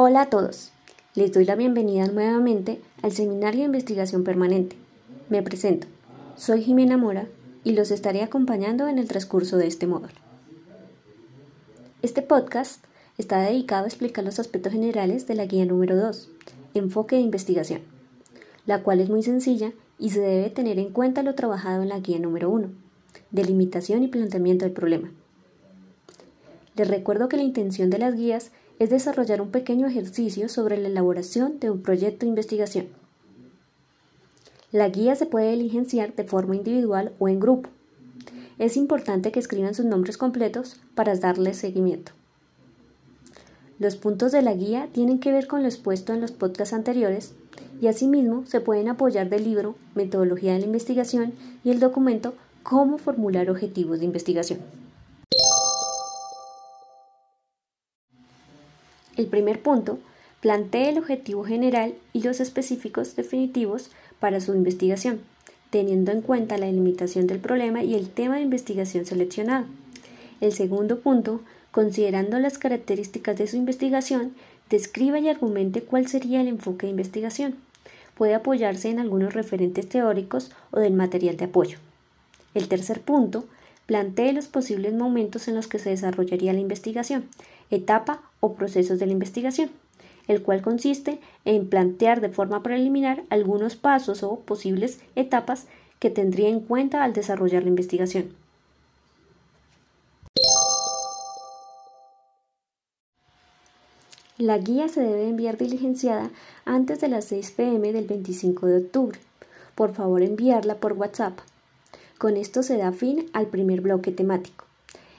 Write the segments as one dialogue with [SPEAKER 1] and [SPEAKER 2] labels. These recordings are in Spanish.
[SPEAKER 1] Hola a todos, les doy la bienvenida nuevamente al Seminario de Investigación Permanente. Me presento, soy Jimena Mora y los estaré acompañando en el transcurso de este módulo. Este podcast está dedicado a explicar los aspectos generales de la guía número 2, Enfoque de Investigación, la cual es muy sencilla y se debe tener en cuenta lo trabajado en la guía número 1, Delimitación y planteamiento del problema. Les recuerdo que la intención de las guías desarrollar un pequeño ejercicio sobre la elaboración de un proyecto de investigación. La guía se puede diligenciar de forma individual o en grupo. Es importante que escriban sus nombres completos para darles seguimiento. Los puntos de la guía tienen que ver con lo expuesto en los podcasts anteriores y asimismo se pueden apoyar del libro Metodología de la Investigación y el documento Cómo formular objetivos de investigación. El primer punto, plantee el objetivo general y los específicos definitivos para su investigación, teniendo en cuenta la delimitación del problema y el tema de investigación seleccionado. El segundo punto, considerando las características de su investigación, describa y argumente cuál sería el enfoque de investigación. Puede apoyarse en algunos referentes teóricos o del material de apoyo. El tercer punto, Plantee los posibles momentos en los que se desarrollaría la investigación, etapa o procesos de la investigación, el cual consiste en plantear de forma preliminar algunos pasos o posibles etapas que tendría en cuenta al desarrollar la investigación. La guía se debe enviar diligenciada antes de las 6 pm del 25 de octubre. Por favor, enviarla por WhatsApp con esto se da fin al primer bloque temático.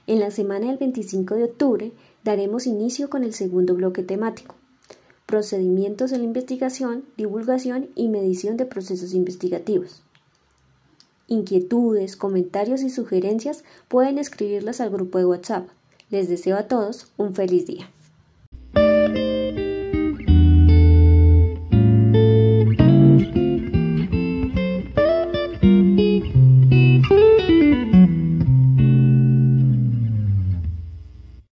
[SPEAKER 1] En la semana del 25 de octubre daremos inicio con el segundo bloque temático. Procedimientos en la investigación, divulgación y medición de procesos investigativos. Inquietudes, comentarios y sugerencias pueden escribirlas al grupo de WhatsApp. Les deseo a todos un feliz día.